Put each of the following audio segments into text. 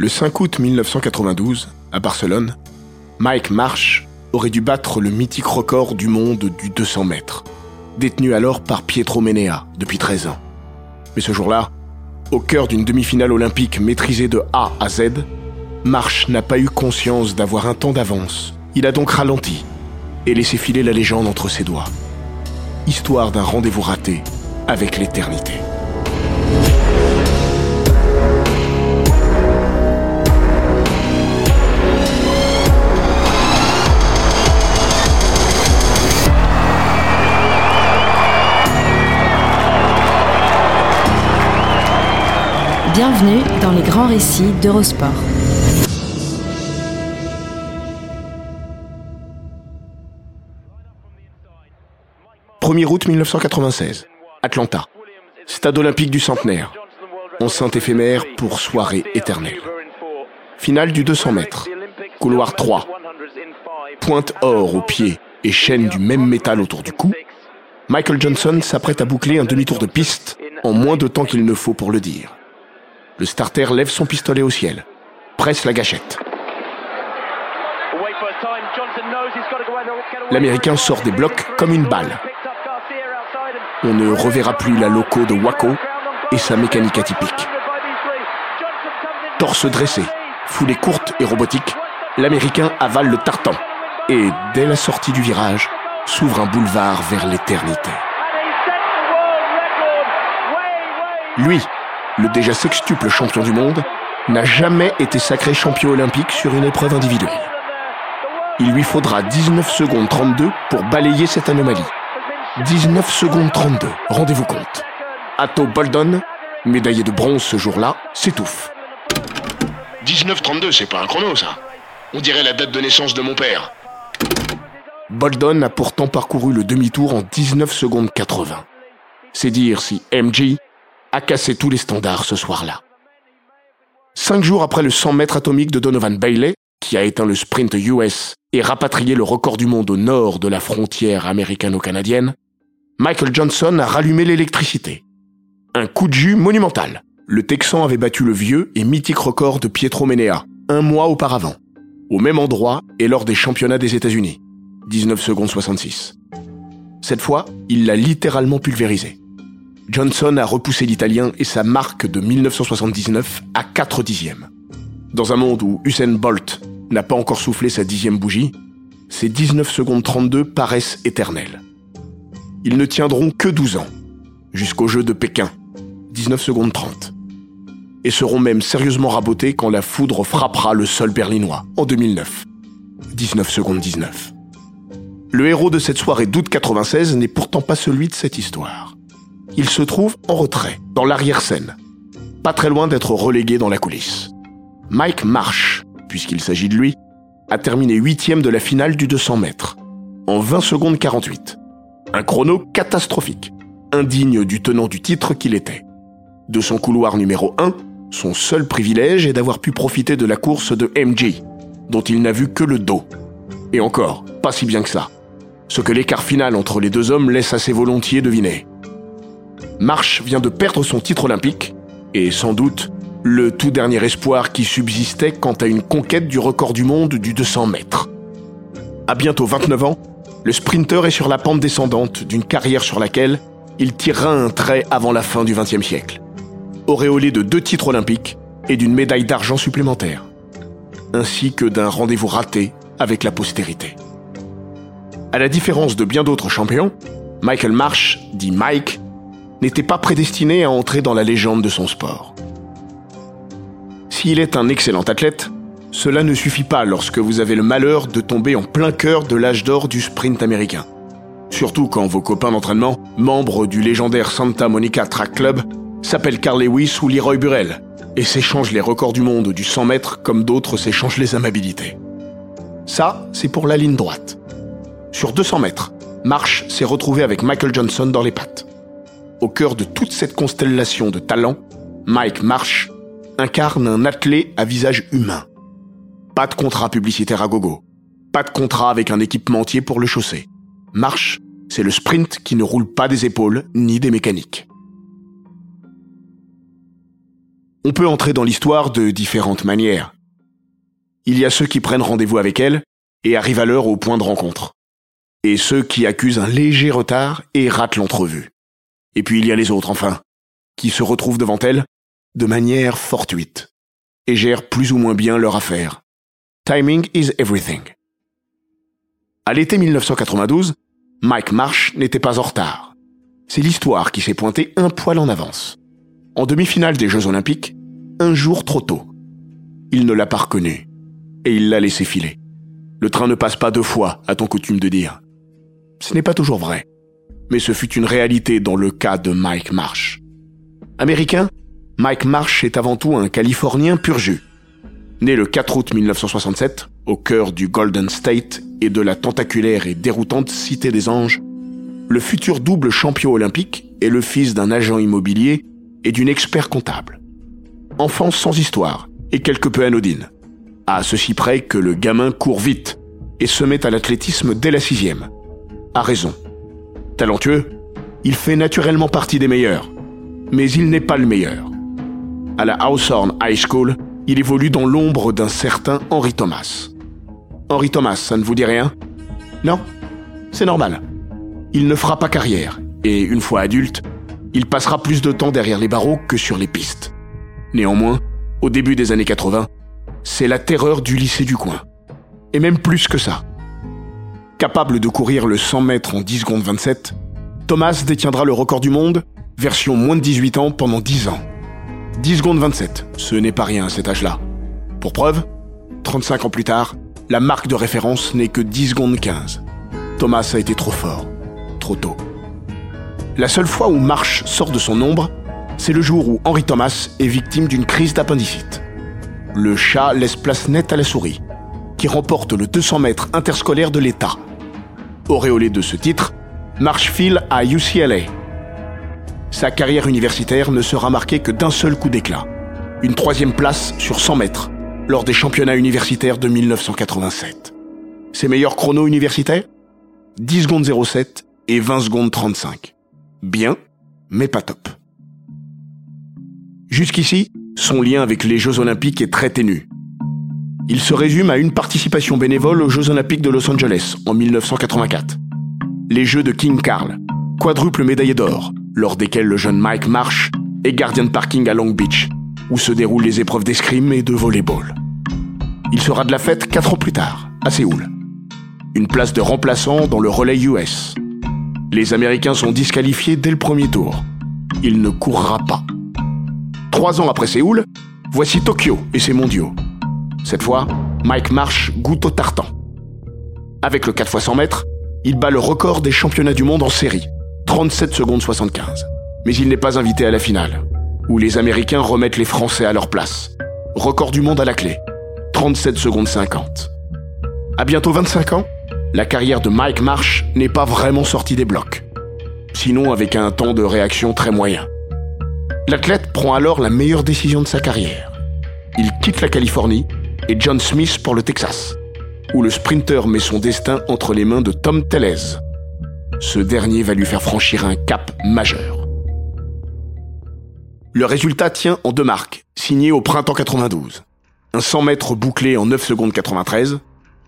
Le 5 août 1992, à Barcelone, Mike Marsh aurait dû battre le mythique record du monde du 200 mètres, détenu alors par Pietro Menea depuis 13 ans. Mais ce jour-là, au cœur d'une demi-finale olympique maîtrisée de A à Z, Marsh n'a pas eu conscience d'avoir un temps d'avance. Il a donc ralenti et laissé filer la légende entre ses doigts. Histoire d'un rendez-vous raté avec l'éternité. Bienvenue dans les grands récits d'Eurosport. « 1er août 1996, Atlanta, stade olympique du centenaire, enceinte éphémère pour soirée éternelle. Finale du 200 mètres, couloir 3, pointe or au pied et chaîne du même métal autour du cou, Michael Johnson s'apprête à boucler un demi-tour de piste en moins de temps qu'il ne faut pour le dire. Le starter lève son pistolet au ciel, presse la gâchette. L'Américain sort des blocs comme une balle. On ne reverra plus la loco de Waco et sa mécanique atypique. Torse dressé, foulée courte et robotique, l'Américain avale le tartan. Et dès la sortie du virage, s'ouvre un boulevard vers l'éternité. Lui, le déjà sextuple champion du monde, n'a jamais été sacré champion olympique sur une épreuve individuelle. Il lui faudra 19 secondes 32 pour balayer cette anomalie. 19 secondes 32, rendez-vous compte. Atto Boldon, médaillé de bronze ce jour-là, s'étouffe. 19-32, c'est pas un chrono ça. On dirait la date de naissance de mon père. Boldon a pourtant parcouru le demi-tour en 19 secondes 80. C'est dire si MG a cassé tous les standards ce soir-là. Cinq jours après le 100 mètres atomique de Donovan Bailey, qui a éteint le sprint US et rapatrié le record du monde au nord de la frontière américano-canadienne, Michael Johnson a rallumé l'électricité. Un coup de jus monumental. Le Texan avait battu le vieux et mythique record de Pietro Menea, un mois auparavant, au même endroit et lors des championnats des États-Unis. 19 secondes 66. Cette fois, il l'a littéralement pulvérisé. Johnson a repoussé l'Italien et sa marque de 1979 à 4 dixièmes. Dans un monde où Usain Bolt n'a pas encore soufflé sa dixième bougie, ces 19 secondes 32 paraissent éternelles. Ils ne tiendront que 12 ans, jusqu'au jeu de Pékin, 19 secondes 30, et seront même sérieusement rabotés quand la foudre frappera le sol berlinois en 2009, 19 secondes 19. Le héros de cette soirée d'août 96 n'est pourtant pas celui de cette histoire il se trouve en retrait, dans l'arrière-scène, pas très loin d'être relégué dans la coulisse. Mike Marsh, puisqu'il s'agit de lui, a terminé huitième de la finale du 200 mètres, en 20 secondes 48. Un chrono catastrophique, indigne du tenant du titre qu'il était. De son couloir numéro 1, son seul privilège est d'avoir pu profiter de la course de MJ, dont il n'a vu que le dos. Et encore, pas si bien que ça. Ce que l'écart final entre les deux hommes laisse assez volontiers deviner. Marsh vient de perdre son titre olympique, et sans doute le tout dernier espoir qui subsistait quant à une conquête du record du monde du 200 mètres. À bientôt 29 ans, le sprinter est sur la pente descendante d'une carrière sur laquelle il tirera un trait avant la fin du XXe siècle. Auréolé de deux titres olympiques et d'une médaille d'argent supplémentaire, ainsi que d'un rendez-vous raté avec la postérité. À la différence de bien d'autres champions, Michael Marsh, dit Mike, n'était pas prédestiné à entrer dans la légende de son sport. S'il est un excellent athlète, cela ne suffit pas lorsque vous avez le malheur de tomber en plein cœur de l'âge d'or du sprint américain. Surtout quand vos copains d'entraînement, membres du légendaire Santa Monica Track Club, s'appellent Carl Lewis ou Leroy Burrell et s'échangent les records du monde du 100 mètres comme d'autres s'échangent les amabilités. Ça, c'est pour la ligne droite. Sur 200 mètres, Marsh s'est retrouvé avec Michael Johnson dans les pattes. Au cœur de toute cette constellation de talents, Mike Marsh incarne un athlète à visage humain. Pas de contrat publicitaire à gogo. Pas de contrat avec un équipementier pour le chausser. Marche, c'est le sprint qui ne roule pas des épaules ni des mécaniques. On peut entrer dans l'histoire de différentes manières. Il y a ceux qui prennent rendez-vous avec elle et arrivent à l'heure au point de rencontre. Et ceux qui accusent un léger retard et ratent l'entrevue. Et puis il y a les autres, enfin, qui se retrouvent devant elle de manière fortuite et gèrent plus ou moins bien leur affaire. Timing is everything. À l'été 1992, Mike Marsh n'était pas en retard. C'est l'histoire qui s'est pointée un poil en avance. En demi-finale des Jeux Olympiques, un jour trop tôt. Il ne l'a pas reconnu. Et il l'a laissé filer. Le train ne passe pas deux fois, a-t-on coutume de dire. Ce n'est pas toujours vrai. Mais ce fut une réalité dans le cas de Mike Marsh. Américain, Mike Marsh est avant tout un Californien pur jus. Né le 4 août 1967, au cœur du Golden State et de la tentaculaire et déroutante Cité des Anges, le futur double champion olympique est le fils d'un agent immobilier et d'une expert comptable. Enfance sans histoire et quelque peu anodine. À ceci près que le gamin court vite et se met à l'athlétisme dès la sixième. A raison. Talentueux, il fait naturellement partie des meilleurs. Mais il n'est pas le meilleur. À la Hawthorne High School, il évolue dans l'ombre d'un certain Henry Thomas. Henry Thomas, ça ne vous dit rien? Non? C'est normal. Il ne fera pas carrière, et une fois adulte, il passera plus de temps derrière les barreaux que sur les pistes. Néanmoins, au début des années 80, c'est la terreur du lycée du coin. Et même plus que ça. Capable de courir le 100 mètres en 10 secondes 27, Thomas détiendra le record du monde, version moins de 18 ans, pendant 10 ans. 10 secondes 27, ce n'est pas rien à cet âge-là. Pour preuve, 35 ans plus tard, la marque de référence n'est que 10 secondes 15. Thomas a été trop fort, trop tôt. La seule fois où Marsh sort de son ombre, c'est le jour où Henry Thomas est victime d'une crise d'appendicite. Le chat laisse place nette à la souris, qui remporte le 200 mètres interscolaire de l'État. Auréolé de ce titre, Marsh file à UCLA. Sa carrière universitaire ne sera marquée que d'un seul coup d'éclat. Une troisième place sur 100 mètres, lors des championnats universitaires de 1987. Ses meilleurs chronos universitaires? 10 secondes 07 et 20 secondes 35. Bien, mais pas top. Jusqu'ici, son lien avec les Jeux Olympiques est très ténu. Il se résume à une participation bénévole aux Jeux Olympiques de Los Angeles en 1984. Les Jeux de King Carl, quadruple médaillé d'or, lors desquels le jeune Mike Marsh est gardien de parking à Long Beach, où se déroulent les épreuves d'escrime et de volleyball. Il sera de la fête quatre ans plus tard, à Séoul. Une place de remplaçant dans le relais US. Les Américains sont disqualifiés dès le premier tour. Il ne courra pas. Trois ans après Séoul, voici Tokyo et ses mondiaux. Cette fois, Mike Marsh goûte au tartan. Avec le 4 x 100 mètres, il bat le record des championnats du monde en série, 37 secondes 75. Mais il n'est pas invité à la finale, où les Américains remettent les Français à leur place. Record du monde à la clé, 37 secondes 50. À bientôt 25 ans, la carrière de Mike Marsh n'est pas vraiment sortie des blocs. Sinon avec un temps de réaction très moyen. L'athlète prend alors la meilleure décision de sa carrière. Il quitte la Californie et John Smith pour le Texas, où le sprinter met son destin entre les mains de Tom Tellez. Ce dernier va lui faire franchir un cap majeur. Le résultat tient en deux marques, signées au printemps 92 un 100 mètres bouclé en 9 secondes 93,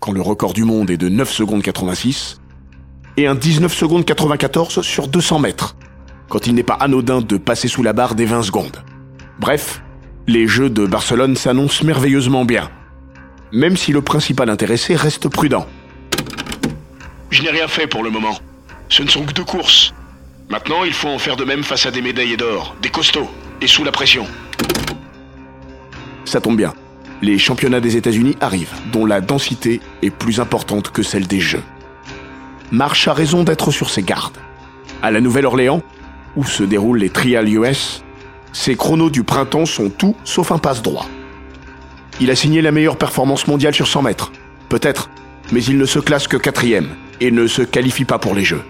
quand le record du monde est de 9 secondes 86, et un 19 secondes 94 sur 200 mètres, quand il n'est pas anodin de passer sous la barre des 20 secondes. Bref, les Jeux de Barcelone s'annoncent merveilleusement bien, même si le principal intéressé reste prudent. Je n'ai rien fait pour le moment. Ce ne sont que deux courses. Maintenant, il faut en faire de même face à des médaillés d'or, des costauds, et sous la pression. Ça tombe bien. les championnats des États-Unis arrivent, dont la densité est plus importante que celle des Jeux. Marsh a raison d'être sur ses gardes. À la Nouvelle-Orléans, où se déroulent les Trials US, ses chronos du printemps sont tout sauf un passe droit. Il a signé la meilleure performance mondiale sur 100 mètres, peut-être, mais il ne se classe que quatrième et ne se qualifie pas pour les Jeux.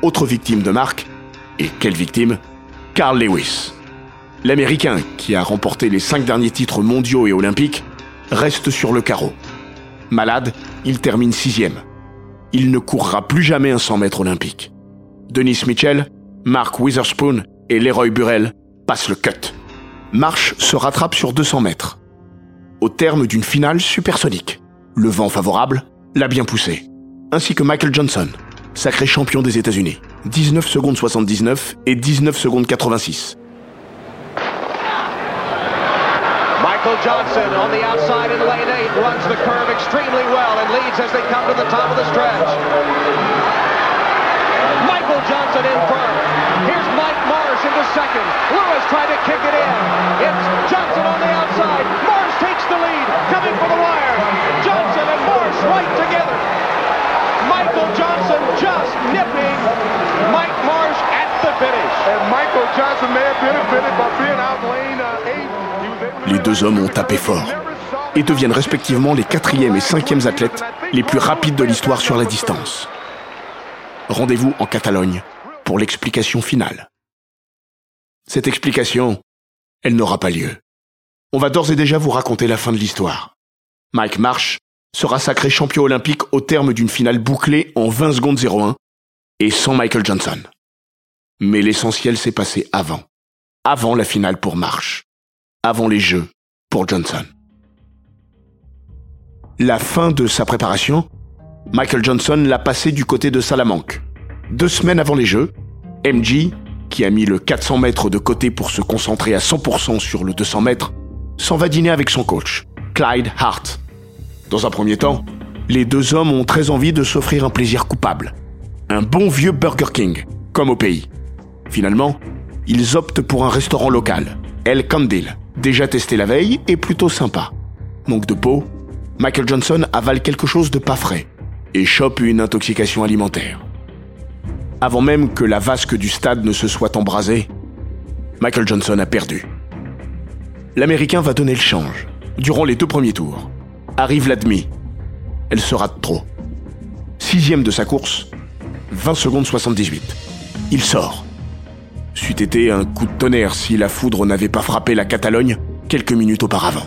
Autre victime de marque, et quelle victime? Carl Lewis. L'Américain, qui a remporté les cinq derniers titres mondiaux et olympiques, reste sur le carreau. Malade, il termine sixième. Il ne courra plus jamais un 100 mètres olympique. Denis Mitchell, Mark Witherspoon et Leroy Burrell passent le cut. Marsh se rattrape sur 200 mètres. Au terme d'une finale supersonique. Le vent favorable l'a bien poussé. Ainsi que Michael Johnson, sacré champion des États-Unis. 19 secondes 79 et 19 secondes 86. Michael Johnson on the outside in lane 8 runs the curve extremely well and leads as they come to the top of the stretch. Michael Johnson in front. Here's Mike Marsh into second. Lewis trying to kick it in. It's Johnson on the the lead, coming for the wire. Johnson and Marsh right together. Michael Johnson just nipping Mike Marsh at the finish. And Michael Johnson may have benefited by being out lane uh, 8. Les deux hommes ont tapé fort et deviennent respectivement les quatrièmes et cinquièmes athlètes les plus rapides de l'histoire sur la distance. Rendez-vous en Catalogne pour l'explication finale. Cette explication, elle n'aura pas lieu. On va d'ores et déjà vous raconter la fin de l'histoire. Mike Marsh sera sacré champion olympique au terme d'une finale bouclée en 20 secondes 01 et sans Michael Johnson. Mais l'essentiel s'est passé avant. Avant la finale pour Marsh avant les Jeux pour Johnson. La fin de sa préparation, Michael Johnson l'a passé du côté de Salamanque. Deux semaines avant les Jeux, MG, qui a mis le 400 mètres de côté pour se concentrer à 100% sur le 200 mètres, s'en va dîner avec son coach, Clyde Hart. Dans un premier temps, les deux hommes ont très envie de s'offrir un plaisir coupable. Un bon vieux Burger King, comme au pays. Finalement, ils optent pour un restaurant local, El Candil, déjà testé la veille et plutôt sympa. Manque de peau, Michael Johnson avale quelque chose de pas frais et chope une intoxication alimentaire. Avant même que la vasque du stade ne se soit embrasée, Michael Johnson a perdu. L'Américain va donner le change. Durant les deux premiers tours, arrive la demi. Elle sera de trop. Sixième de sa course, 20 secondes 78. Il sort c'eût été un coup de tonnerre si la foudre n'avait pas frappé la Catalogne quelques minutes auparavant.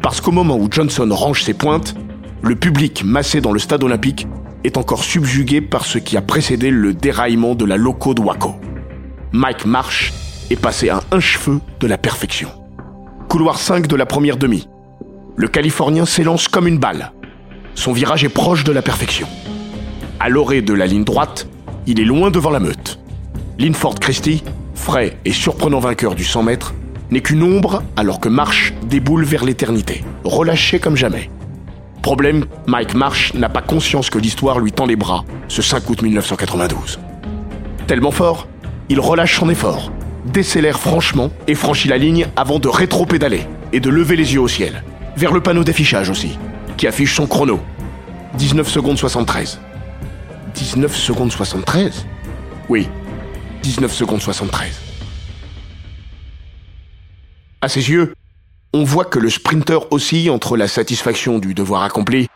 Parce qu'au moment où Johnson range ses pointes, le public massé dans le stade olympique est encore subjugué par ce qui a précédé le déraillement de la loco de Waco. Mike Marsh est passé à un cheveu de la perfection. Couloir 5 de la première demi. Le Californien s'élance comme une balle. Son virage est proche de la perfection. À l'orée de la ligne droite, il est loin devant la meute. Linford Christie, frais et surprenant vainqueur du 100 mètres, n'est qu'une ombre alors que Marsh déboule vers l'éternité, relâché comme jamais. Problème, Mike Marsh n'a pas conscience que l'histoire lui tend les bras ce 5 août 1992. Tellement fort, il relâche son effort, décélère franchement et franchit la ligne avant de rétro-pédaler et de lever les yeux au ciel, vers le panneau d'affichage aussi, qui affiche son chrono. 19 secondes 73. 19 secondes 73 Oui, 19 secondes 73. À ses yeux, on voit que le sprinter oscille entre la satisfaction du devoir accompli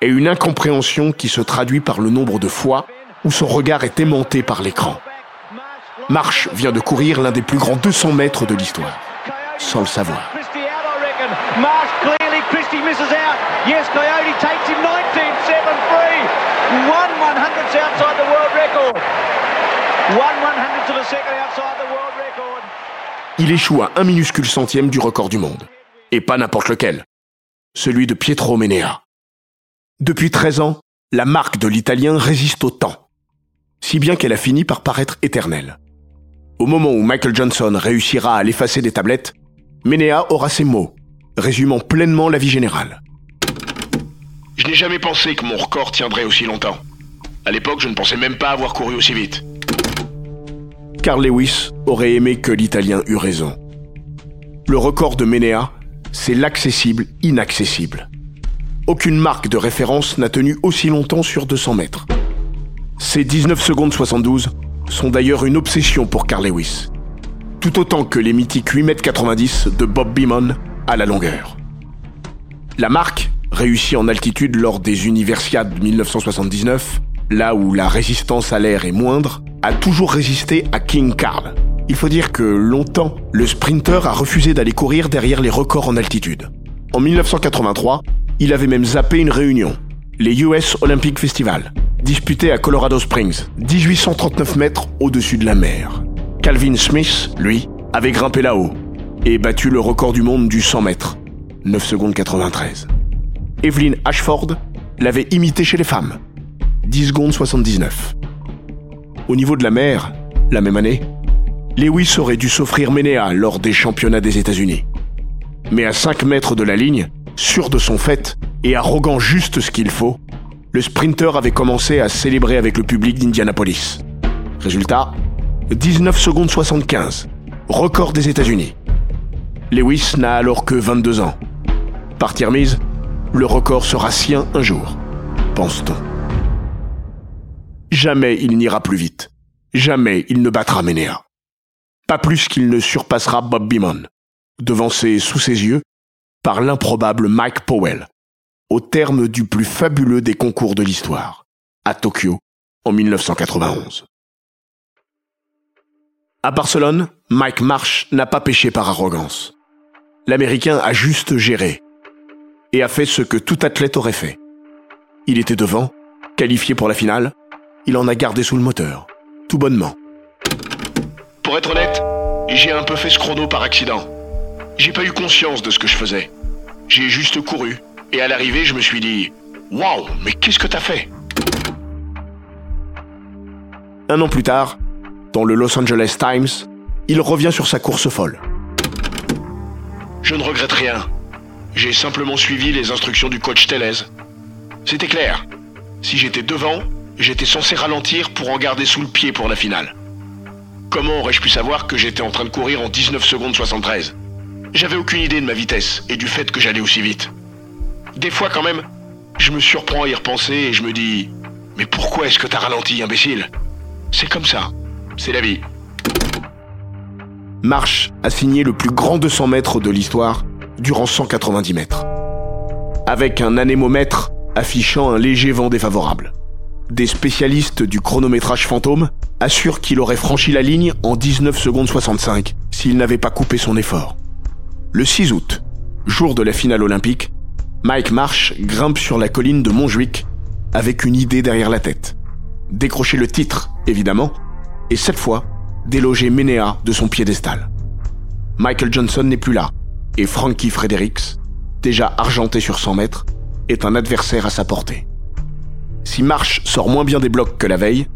et une incompréhension qui se traduit par le nombre de fois où son regard est aimanté par l'écran. Marsh vient de courir l'un des plus grands 200 mètres de l'histoire, sans le savoir. Il échoue à un minuscule centième du record du monde. Et pas n'importe lequel. Celui de Pietro Menea. Depuis 13 ans, la marque de l'Italien résiste au temps. Si bien qu'elle a fini par paraître éternelle. Au moment où Michael Johnson réussira à l'effacer des tablettes, Menea aura ces mots, résumant pleinement la vie générale. Je n'ai jamais pensé que mon record tiendrait aussi longtemps. À l'époque, je ne pensais même pas avoir couru aussi vite. Carl Lewis aurait aimé que l'Italien eût raison. Le record de Menea, c'est l'accessible inaccessible. Aucune marque de référence n'a tenu aussi longtemps sur 200 mètres. Ces 19 secondes 72 sont d'ailleurs une obsession pour Carl Lewis. Tout autant que les mythiques 8 mètres 90 de Bob Beamon à la longueur. La marque, réussie en altitude lors des Universiades 1979, là où la résistance à l'air est moindre, a toujours résisté à King Carl. Il faut dire que longtemps, le sprinter a refusé d'aller courir derrière les records en altitude. En 1983, il avait même zappé une réunion, les US Olympic Festival, disputé à Colorado Springs, 1839 mètres au-dessus de la mer. Calvin Smith, lui, avait grimpé là-haut et battu le record du monde du 100 mètres, 9 secondes 93. Evelyn Ashford l'avait imité chez les femmes, 10 secondes 79. Au niveau de la mer, la même année, Lewis aurait dû s'offrir Ménéa lors des championnats des États-Unis. Mais à 5 mètres de la ligne, sûr de son fait et arrogant juste ce qu'il faut, le sprinter avait commencé à célébrer avec le public d'Indianapolis. Résultat, 19 secondes 75, record des États-Unis. Lewis n'a alors que 22 ans. Partir mise, le record sera sien un jour, pense-t-on. Jamais il n'ira plus vite. Jamais il ne battra Ménéa. Pas plus qu'il ne surpassera Bob Beamon, devancé sous ses yeux par l'improbable Mike Powell, au terme du plus fabuleux des concours de l'histoire, à Tokyo, en 1991. À Barcelone, Mike Marsh n'a pas péché par arrogance. L'Américain a juste géré et a fait ce que tout athlète aurait fait. Il était devant, qualifié pour la finale, il en a gardé sous le moteur, tout bonnement. Pour être honnête, j'ai un peu fait ce chrono par accident. J'ai pas eu conscience de ce que je faisais. J'ai juste couru, et à l'arrivée, je me suis dit Waouh, mais qu'est-ce que t'as fait? Un an plus tard, dans le Los Angeles Times, il revient sur sa course folle. Je ne regrette rien. J'ai simplement suivi les instructions du coach Tellez. C'était clair. Si j'étais devant, j'étais censé ralentir pour en garder sous le pied pour la finale. Comment aurais-je pu savoir que j'étais en train de courir en 19 secondes 73 J'avais aucune idée de ma vitesse et du fait que j'allais aussi vite. Des fois quand même, je me surprends à y repenser et je me dis Mais pourquoi est-ce que t'as ralenti, imbécile? C'est comme ça. C'est la vie. Marsh a signé le plus grand 200 mètres de l'histoire durant 190 mètres. Avec un anémomètre affichant un léger vent défavorable. Des spécialistes du chronométrage fantôme assurent qu'il aurait franchi la ligne en 19 secondes 65 s'il n'avait pas coupé son effort. Le 6 août, jour de la finale olympique, Mike Marsh grimpe sur la colline de Montjuic avec une idée derrière la tête. Décrocher le titre, évidemment, et cette fois, déloger Ménéa de son piédestal. Michael Johnson n'est plus là, et Frankie Fredericks, déjà argenté sur 100 mètres, est un adversaire à sa portée. Si Marsh sort moins bien des blocs que la veille,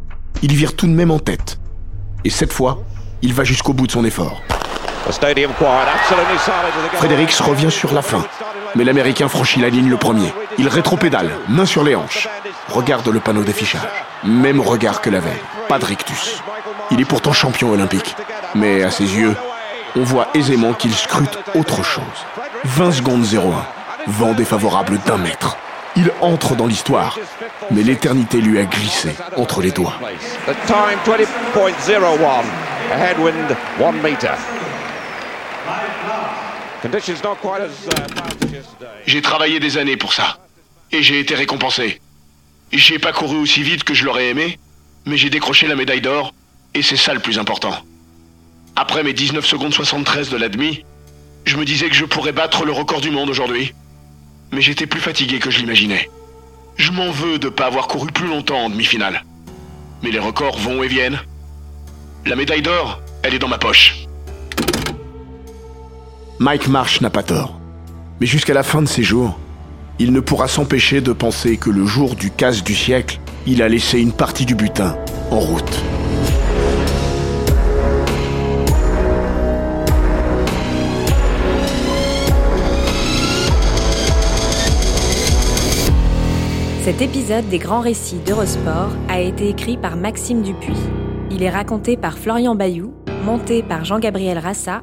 il vire tout de même en tête. Et cette fois, il va jusqu'au bout de son effort. Fredericks revient sur la fin, mais l'Américain franchit la ligne le premier. Il rétropédale, main sur les hanches. Regarde le panneau d'affichage. Même regard que la veille. Pas de rictus. Il est pourtant champion olympique. Mais à ses yeux, on voit aisément qu'il scrute autre chose. 20 secondes 01. Vent défavorable d'un mètre. Il entre dans l'histoire, mais l'éternité lui a glissé entre les doigts. J'ai travaillé des années pour ça. Et j'ai été récompensé. J'ai pas couru aussi vite que je l'aurais aimé, mais j'ai décroché la médaille d'or, et c'est ça le plus important. Après mes 19 secondes 73 de la demi, je me disais que je pourrais battre le record du monde aujourd'hui. Mais j'étais plus fatigué que je l'imaginais. Je m'en veux de pas avoir couru plus longtemps en demi-finale. Mais les records vont et viennent. La médaille d'or, elle est dans ma poche. Mike Marsh n'a pas tort. Mais jusqu'à la fin de ses jours, il ne pourra s'empêcher de penser que le jour du casse du siècle, il a laissé une partie du butin en route. Cet épisode des grands récits d'Eurosport a été écrit par Maxime Dupuis. Il est raconté par Florian Bayou, monté par Jean-Gabriel Rassa